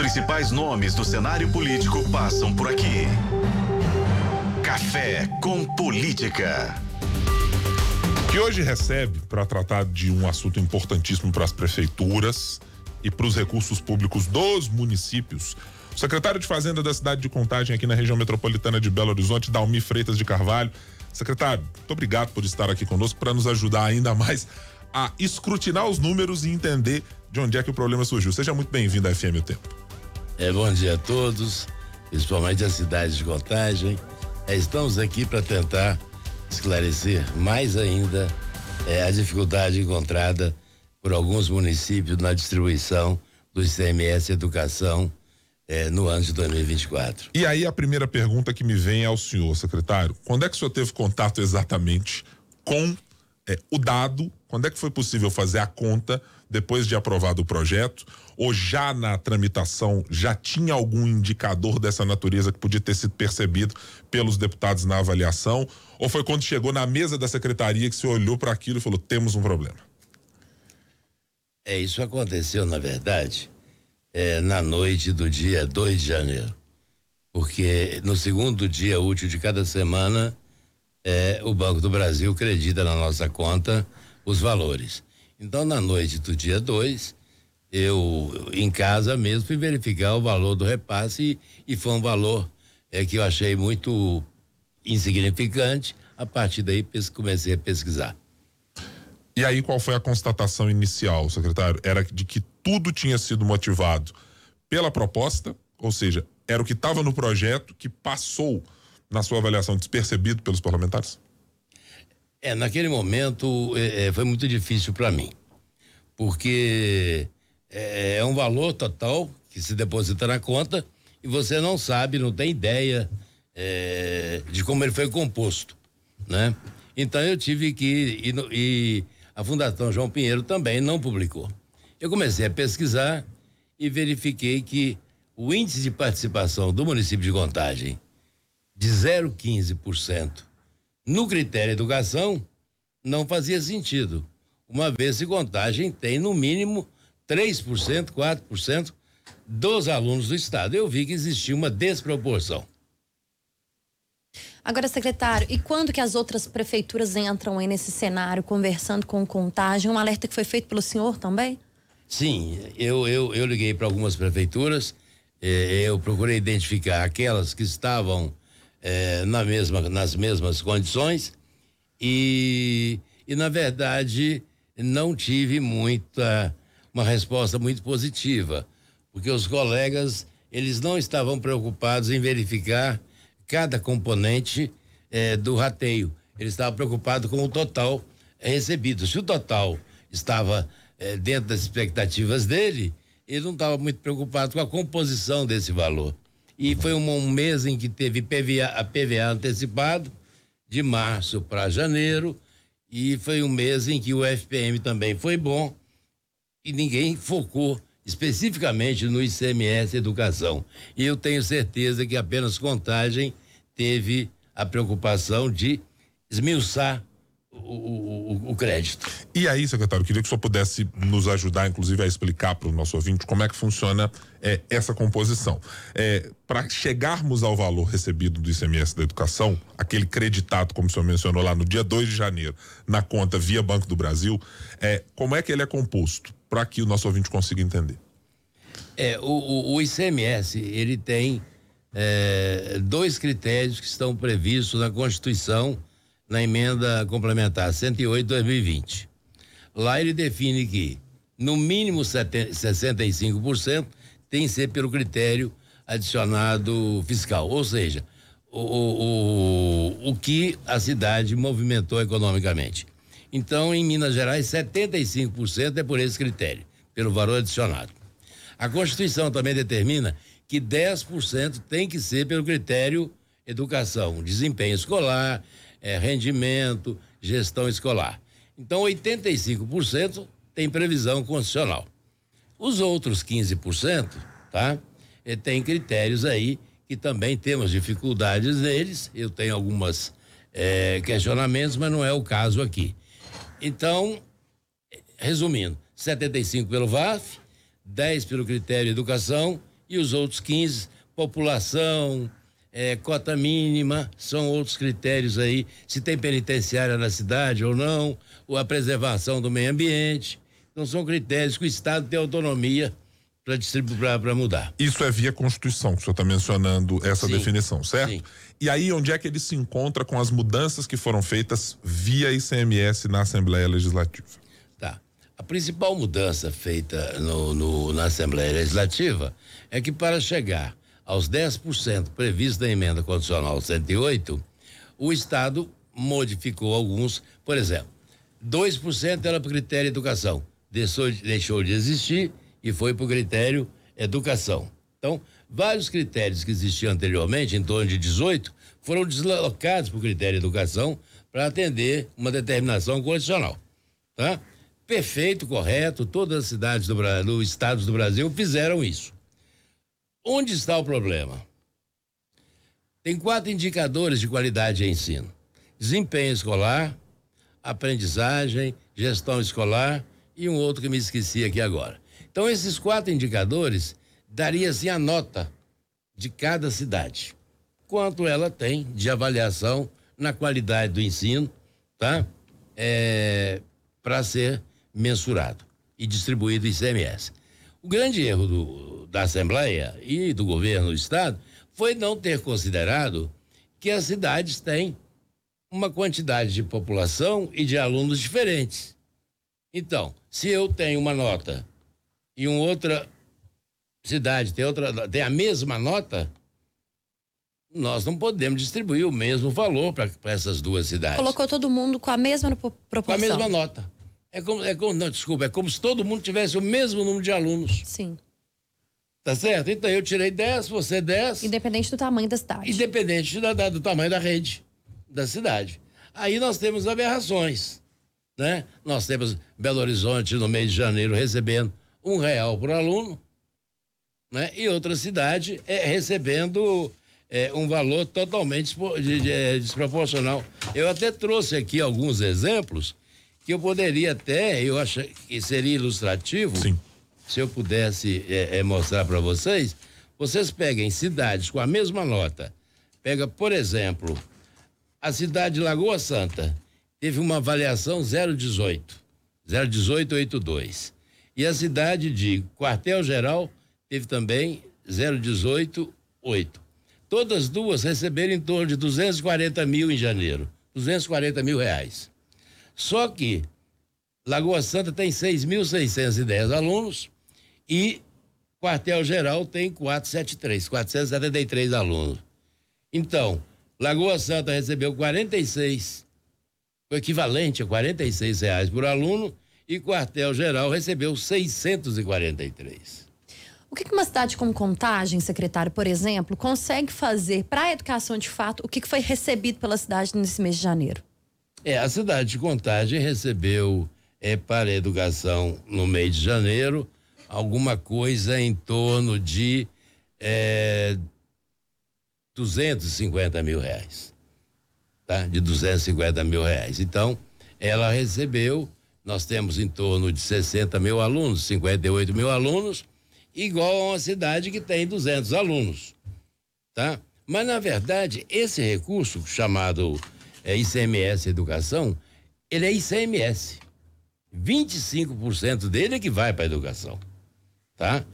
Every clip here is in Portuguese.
principais nomes do cenário político passam por aqui. Café com Política. Que hoje recebe para tratar de um assunto importantíssimo para as prefeituras e para os recursos públicos dos municípios. O secretário de Fazenda da cidade de Contagem, aqui na região metropolitana de Belo Horizonte, Dalmi Freitas de Carvalho. Secretário, muito obrigado por estar aqui conosco para nos ajudar ainda mais a escrutinar os números e entender de onde é que o problema surgiu. Seja muito bem-vindo à FM O Tempo. É, bom dia a todos, principalmente a cidade de Contagem. É, estamos aqui para tentar esclarecer mais ainda é, a dificuldade encontrada por alguns municípios na distribuição do ICMS Educação é, no ano de 2024. E aí a primeira pergunta que me vem é ao senhor, secretário. Quando é que o senhor teve contato exatamente com é, o dado? Quando é que foi possível fazer a conta depois de aprovado o projeto? Ou já na tramitação já tinha algum indicador dessa natureza que podia ter sido percebido pelos deputados na avaliação? Ou foi quando chegou na mesa da secretaria que você olhou para aquilo e falou: temos um problema? É, isso aconteceu, na verdade, é, na noite do dia 2 de janeiro. Porque no segundo dia útil de cada semana, é, o Banco do Brasil acredita na nossa conta os valores. Então, na noite do dia 2, eu, em casa mesmo, fui verificar o valor do repasse e, e foi um valor é, que eu achei muito insignificante. A partir daí, comecei a pesquisar. E aí, qual foi a constatação inicial, secretário? Era de que tudo tinha sido motivado pela proposta, ou seja, era o que estava no projeto que passou na sua avaliação despercebido pelos parlamentares? É, naquele momento é, é foi muito difícil para mim, porque é, é, um valor total que se deposita na conta e você não sabe, não tem ideia é, de como ele foi composto, né? Então eu tive que e a Fundação João Pinheiro também não publicou. Eu comecei a pesquisar e verifiquei que o índice de participação do município de Contagem de 0,15% no critério educação não fazia sentido, uma vez que Contagem tem no mínimo 3%, 4% dos alunos do estado. Eu vi que existia uma desproporção. Agora, secretário, e quando que as outras prefeituras entram aí nesse cenário, conversando com contagem? Um alerta que foi feito pelo senhor também? Sim, eu, eu, eu liguei para algumas prefeituras, eh, eu procurei identificar aquelas que estavam eh, na mesma, nas mesmas condições e, e, na verdade, não tive muita, uma resposta muito positiva, porque os colegas, eles não estavam preocupados em verificar cada componente eh, do rateio. Eles estavam preocupados com o total recebido. Se o total estava é, dentro das expectativas dele, ele não estava muito preocupado com a composição desse valor. E foi um, mês em que teve PVA, a PVA antecipado, de março para janeiro, e foi um mês em que o FPM também foi bom, e ninguém focou especificamente no ICMS Educação. E eu tenho certeza que apenas Contagem teve a preocupação de esmiuçar o, o, o, crédito. E aí, secretário, queria que o senhor pudesse nos ajudar, inclusive, a explicar para o nosso ouvinte como é que funciona é, essa composição. É, para chegarmos ao valor recebido do ICMS da educação, aquele creditado, como o senhor mencionou lá no dia 2 de janeiro, na conta via Banco do Brasil, é, como é que ele é composto? Para que o nosso ouvinte consiga entender. É, o, o ICMS, ele tem é, dois critérios que estão previstos na Constituição na emenda complementar 108 2020. Lá ele define que no mínimo 65% tem que ser pelo critério adicionado fiscal, ou seja, o, o, o que a cidade movimentou economicamente. Então, em Minas Gerais, 75% é por esse critério, pelo valor adicionado. A Constituição também determina que 10% tem que ser pelo critério educação, desempenho escolar, é, rendimento, gestão escolar. Então, 85% tem previsão constitucional. Os outros 15%, tá? E tem critérios aí que também temos dificuldades neles. Eu tenho algumas é, questionamentos, mas não é o caso aqui. Então, resumindo, 75 pelo VAF, 10 pelo critério educação E os outros 15, população, é, cota mínima, são outros critérios aí, se tem penitenciária na cidade ou não, ou a preservação do meio ambiente. Então são critérios que o Estado tem autonomia para distribuir, para mudar. Isso é via Constituição, que o senhor está mencionando essa Sim, definição, certo? sim. E aí, onde é que ele se encontra com as mudanças que foram feitas via ICMS na Assembleia Legislativa? Tá. A principal mudança feita no, no- na Assembleia Legislativa é que para chegar aos 10% previsto na emenda condicional 108, o Estado modificou alguns, por exemplo, 2% era para o critério educação, deixou, deixou de existir e foi para o critério educação. Então, vários critérios que existiam anteriormente, em torno de 18, foram deslocados para o critério educação para atender uma determinação condicional. Tá? Perfeito, correto, todas as cidades do Brasil, estados do Brasil fizeram isso. Onde está o problema? Tem quatro indicadores de qualidade de ensino: desempenho escolar, aprendizagem, gestão escolar e um outro que me esqueci aqui agora. Então, esses quatro indicadores daria assim a nota de cada cidade. Quanto ela tem de avaliação na qualidade do ensino, tá? É, para ser mensurado e distribuído ICMS. O grande erro do, da Assembleia e do governo do Estado foi não ter considerado que as cidades têm uma quantidade de população e de alunos diferentes. Então, se eu tenho uma nota e uma outra cidade tem outra tem a mesma nota, nós não podemos distribuir o mesmo valor para essas duas cidades. Colocou todo mundo com a mesma pro- Com a proporção. mesma nota. É como, é como, não, desculpa, é como se todo mundo tivesse o mesmo número de alunos. Sim. Tá certo? Então eu tirei 10, você 10, Independente do tamanho da cidade. independente da- da- do tamanho da rede da cidade. Aí nós temos aberrações, né? Nós temos Belo Horizonte no mês de janeiro recebendo um real por aluno, né? E outra cidade é recebendo é, um valor totalmente é, desproporcional. Eu até trouxe aqui alguns exemplos que eu poderia até, eu acho que seria ilustrativo, Sim. se eu pudesse é, é, mostrar para vocês, vocês peguem cidades com a mesma nota. Pega, por exemplo, a cidade de Lagoa Santa teve uma avaliação 018, 01882. E a cidade de Quartel Geral teve também 0188. Todas duas receberam em torno de 240 mil em janeiro. 240 mil reais. Só que Lagoa Santa tem 6.610 alunos e Quartel Geral tem 473, 473 alunos. Então, Lagoa Santa recebeu 46, o equivalente a 46 reais por aluno, e Quartel Geral recebeu 643. O que uma cidade como Contagem, secretário, por exemplo, consegue fazer para a educação de fato? O que foi recebido pela cidade nesse mês de janeiro? É, a cidade de Contagem recebeu é, para a educação no mês de janeiro alguma coisa em torno de é, 250 mil reais. Tá? De 250 mil reais. Então, ela recebeu, nós temos em torno de 60 mil alunos, 58 mil alunos, igual a uma cidade que tem 200 alunos. Tá? Mas, na verdade, esse recurso chamado é, ICMS Educação, ele é ICMS. 25% dele é que vai para a educação. Tá?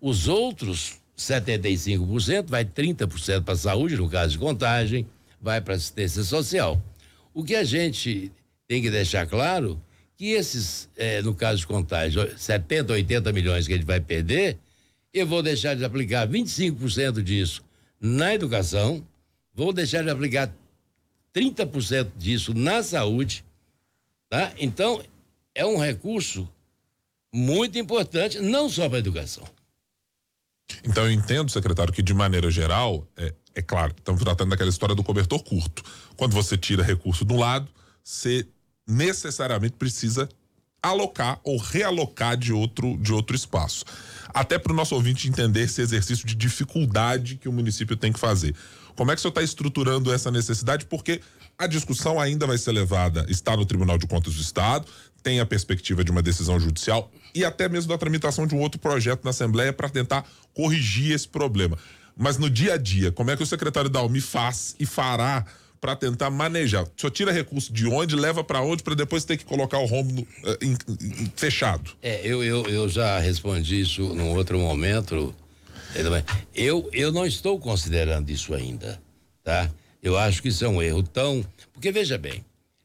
Os outros 75% vai 30% para a saúde, no caso de contagem, vai para assistência social. O que a gente tem que deixar claro que esses, eh, no caso de contagem, 70, 80 milhões que gente vai perder, eu vou deixar de aplicar 25% disso na educação, vou deixar de aplicar 30% disso na saúde, tá? Então, é um recurso muito importante, não só para a educação. Então eu entendo, secretário, que de maneira geral, é, é claro, estamos tratando daquela história do cobertor curto. Quando você tira recurso de um lado, você necessariamente precisa alocar ou realocar de outro, de outro espaço. Até para o nosso ouvinte entender esse exercício de dificuldade que o município tem que fazer. Como é que o senhor está estruturando essa necessidade? Porque a discussão ainda vai ser levada, está no Tribunal de Contas do Estado, tem a perspectiva de uma decisão judicial e até mesmo da tramitação de um outro projeto na Assembleia para tentar corrigir esse problema. Mas no dia a dia, como é que o secretário Dalmi faz e fará para tentar manejar? Só tira recurso de onde, leva para onde, para depois ter que colocar o home no, eh, fechado? É, eu, eu, eu já respondi isso num outro momento. Eu, eu não estou considerando isso ainda, tá? Eu acho que isso é um erro tão. Porque veja bem,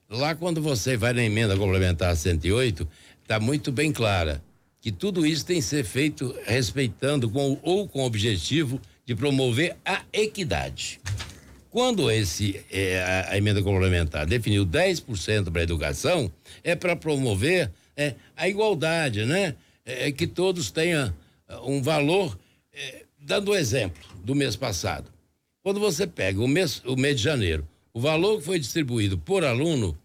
lá quando você vai na emenda complementar 108, está muito bem clara que tudo isso tem que ser feito respeitando com, ou com o objetivo de promover a equidade. Quando esse é, a, a, emenda complementar definiu 10% para a educação, é para promover é, a igualdade, né? É, que todos tenham um valor. Dando o exemplo do mês passado. Quando você pega o mês, o mês de janeiro, o valor que foi distribuído por aluno,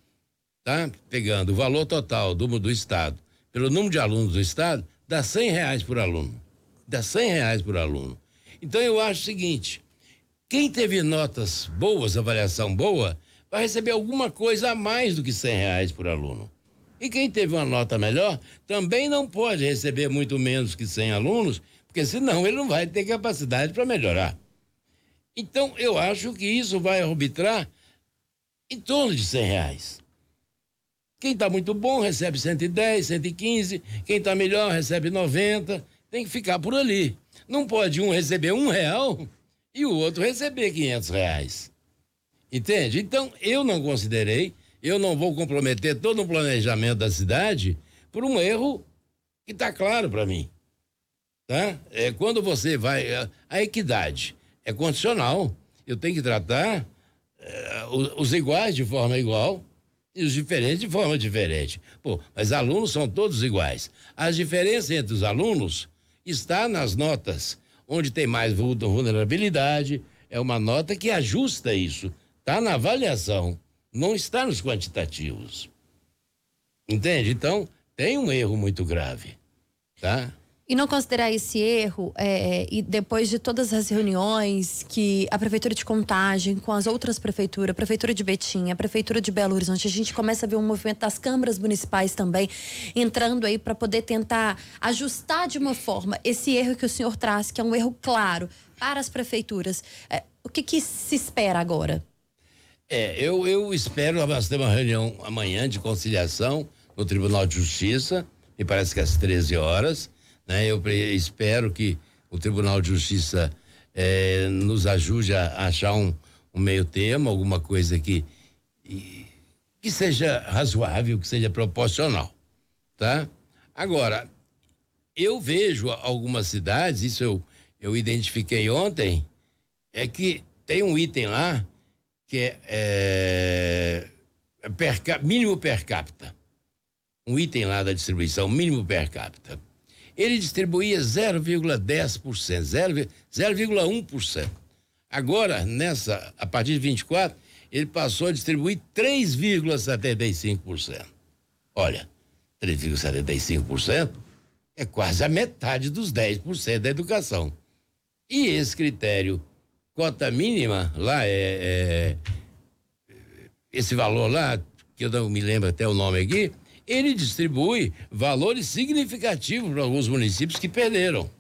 tá? Pegando o valor total do, do Estado, pelo número de alunos do Estado, dá cem reais por aluno. Dá cem reais por aluno. Então eu acho o seguinte, quem teve notas boas, avaliação boa, vai receber alguma coisa a mais do que cem reais por aluno. E quem teve uma nota melhor também não pode receber muito menos que 100 alunos, porque senão ele não vai ter capacidade para melhorar. Então, eu acho que isso vai arbitrar em torno de 100 reais. Quem está muito bom recebe 110, 115. Quem está melhor recebe 90. Tem que ficar por ali. Não pode um receber um real e o outro receber 500 reais. Entende? Então, eu não considerei, eu não vou comprometer todo o planejamento da cidade por um erro que está claro para mim. Tá? É, quando você vai. A, a equidade é condicional. Eu tenho que tratar é, os, os, iguais de forma igual e os diferentes de forma diferente. Pô, mas alunos são todos iguais. As diferenças entre os alunos está nas notas. Onde tem mais vulnerabilidade, é uma nota que ajusta isso. Está na avaliação, não está nos quantitativos. Entende? Então, tem um erro muito grave. Tá? E não considerar esse erro, é, e depois de todas as reuniões que a Prefeitura de Contagem, com as outras prefeituras, a Prefeitura de Betim, a Prefeitura de Belo Horizonte, a gente começa a ver um movimento das câmaras municipais também entrando aí para poder tentar ajustar de uma forma esse erro que o senhor traz, que é um erro claro para as prefeituras. É, o que, que se espera agora? É, eu, eu espero nós ter uma reunião amanhã de conciliação no Tribunal de Justiça, me parece que às 13 horas né? Eu espero que o Tribunal de Justiça eh, nos ajude a achar um, um meio termo, alguma coisa que, que seja razoável, que seja proporcional, tá? Agora, eu vejo algumas cidades, isso eu, eu identifiquei ontem, é que tem um item lá que é, é per, mínimo per capita. Um item lá da distribuição, mínimo per capita ele distribuía 0,10%, 0,1%. Agora, nessa, a partir de 24, ele passou a distribuir 3,75%. Olha, 3,75% é quase a metade dos 10% da educação. E esse critério, cota mínima, lá é, é esse valor lá, que eu não me lembro até o nome aqui, ele distribui valores significativos para alguns municípios que perderam.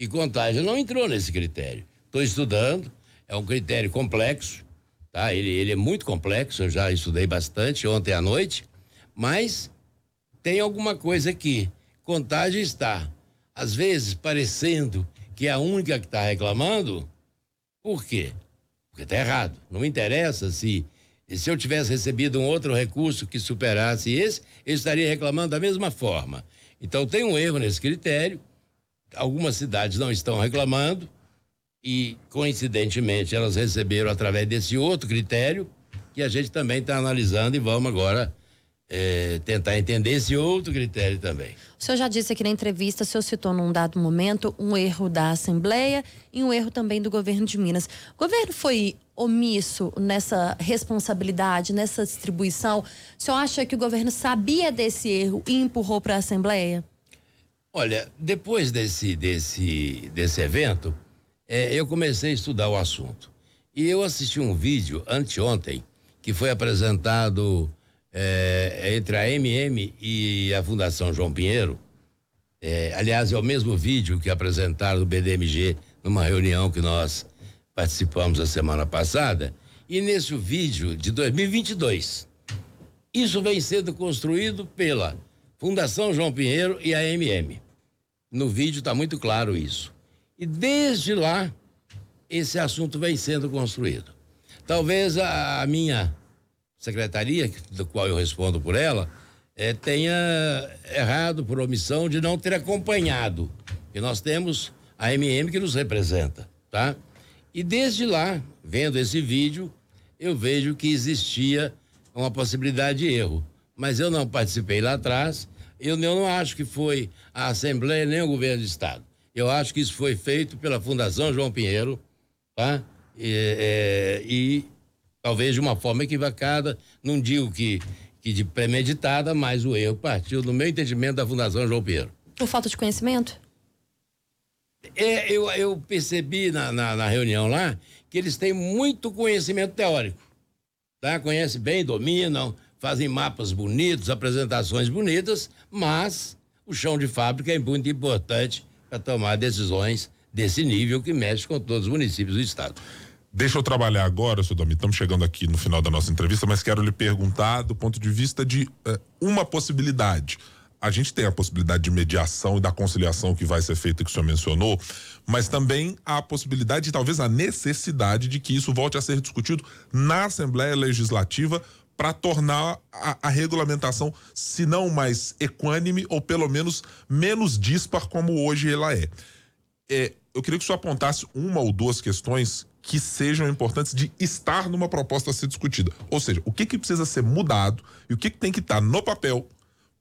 E Contagem não entrou nesse critério. Estou estudando, é um critério complexo, tá? Ele, ele é muito complexo, eu já estudei bastante ontem à noite, mas tem alguma coisa aqui. Contagem está, às vezes, parecendo que é a única que está reclamando. Por quê? Porque está errado. Não interessa se e se eu tivesse recebido um outro recurso que superasse esse, eu estaria reclamando da mesma forma. Então tem um erro nesse critério. Algumas cidades não estão reclamando e, coincidentemente, elas receberam através desse outro critério que a gente também está analisando e vamos agora é, tentar entender esse outro critério também. O senhor já disse aqui na entrevista, o senhor citou num dado momento um erro da Assembleia e um erro também do governo de Minas. O governo foi omisso nessa responsabilidade, nessa distribuição? O senhor acha que o governo sabia desse erro e empurrou para a Assembleia? Olha, depois desse, desse, desse evento, é, eu comecei a estudar o assunto. E eu assisti um vídeo anteontem que foi apresentado é, entre a MM e a Fundação João Pinheiro. É, aliás, é o mesmo vídeo que apresentaram do BDMG numa reunião que nós participamos a semana passada. E nesse vídeo de 2022, isso vem sendo construído pela Fundação João Pinheiro e a MM. No vídeo está muito claro isso. E desde lá, esse assunto vem sendo construído. Talvez a, a minha secretaria, do qual eu respondo por ela, é, tenha errado por omissão de não ter acompanhado. E nós temos a MM que nos representa, tá? E desde lá, vendo esse vídeo, eu vejo que existia uma possibilidade de erro. Mas eu não participei lá atrás, eu, não acho que foi a Assembleia nem o governo do Estado. Eu acho que isso foi feito pela Fundação João Pinheiro, tá? E, é, e talvez de uma forma equivocada, não digo que, que de premeditada, mas o erro partiu, no meu entendimento, da Fundação João Pinheiro. Por falta de conhecimento? É, eu, eu percebi na, na, na reunião lá que eles têm muito conhecimento teórico, tá? Conhecem bem, dominam, fazem mapas bonitos, apresentações bonitas, mas o chão de fábrica é muito importante para tomar decisões desse nível que mexe com todos os municípios do estado. Deixa eu trabalhar agora, seu Domi. Estamos chegando aqui no final da nossa entrevista, mas quero lhe perguntar do ponto de vista de uh, uma possibilidade. A gente tem a possibilidade de mediação e da conciliação que vai ser feita, que o senhor mencionou, mas também a possibilidade talvez a necessidade de que isso volte a ser discutido na Assembleia Legislativa para tornar a, a, regulamentação, se não mais equânime, ou pelo menos menos dispar como hoje ela é. é eu queria que o senhor apontasse uma ou duas questões que sejam importantes de estar numa proposta a ser discutida. Ou seja, o que, que precisa ser mudado e o que, que tem que estar no papel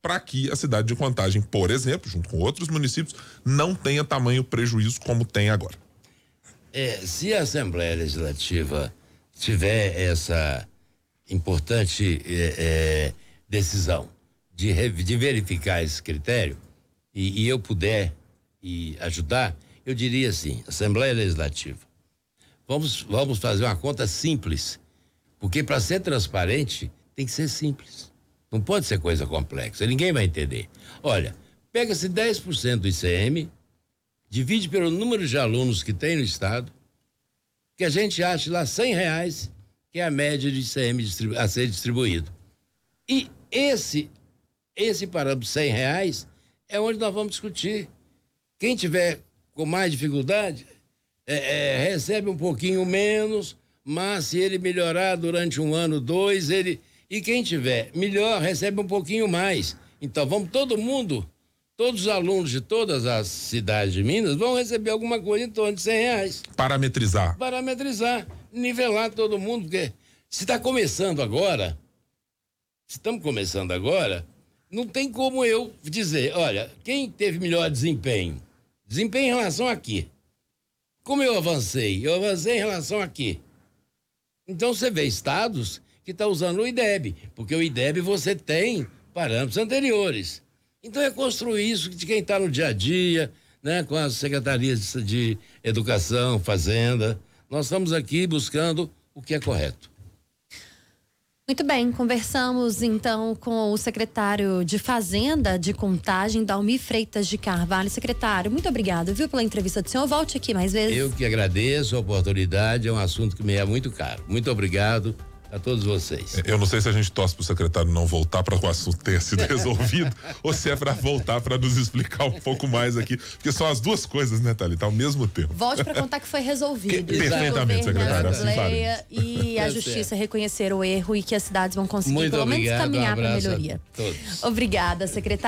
para que a cidade de Contagem, por exemplo, junto com outros municípios, não tenha tamanho prejuízo como tem agora. É, se a Assembleia Legislativa tiver essa importante é, é, decisão de, de, verificar esse critério e, e eu puder e ajudar, eu diria assim: Assembleia Legislativa, vamos, vamos fazer uma conta simples, porque para ser transparente tem que ser simples. Não pode ser coisa complexa, ninguém vai entender. Olha, pega-se 10% do ICM, divide pelo número de alunos que tem no estado, que a gente ache lá 100 reais que é a média de ICM a ser distribuído. E esse, esse parâmetro 100 reais é onde nós vamos discutir. Quem tiver com mais dificuldade é, é, recebe um pouquinho menos, mas se ele melhorar durante um ano, dois, ele. E quem tiver melhor recebe um pouquinho mais. Então vamos todo mundo, todos os alunos de todas as cidades de Minas vão receber alguma coisa em torno de 100 reais. Parametrizar. Parametrizar nivelar todo mundo, porque se está começando agora, se estamos começando agora, não tem como eu dizer, olha, quem teve melhor desempenho? Desempenho em relação a quê? Como eu avancei? Eu avancei em relação a quê? Então você vê estados que estão tá usando o IDEB, porque o IDEB você tem parâmetros anteriores. Então é construir isso de quem está no dia a dia, né, com as secretarias de, de educação, fazenda, nós estamos aqui buscando o que é correto. Muito bem, conversamos então com o secretário de Fazenda de Contagem, Dalmi Freitas de Carvalho. Secretário, muito obrigado, viu, pela entrevista do senhor. Volte aqui mais vezes. Eu que agradeço a oportunidade, é um assunto que me é muito caro. Muito obrigado a todos vocês. Eu não sei se a gente torce para o secretário não voltar para o assunto ter sido resolvido ou se é para voltar para nos explicar um pouco mais aqui, porque são as duas coisas, né, Thalita, ao mesmo tempo. Volte para contar que foi resolvido. Que, perfeitamente, secretário. Assim e a justiça reconhecer o erro e que as cidades vão conseguir Muito pelo obrigado, menos caminhar um para melhoria. Obrigada, secretário.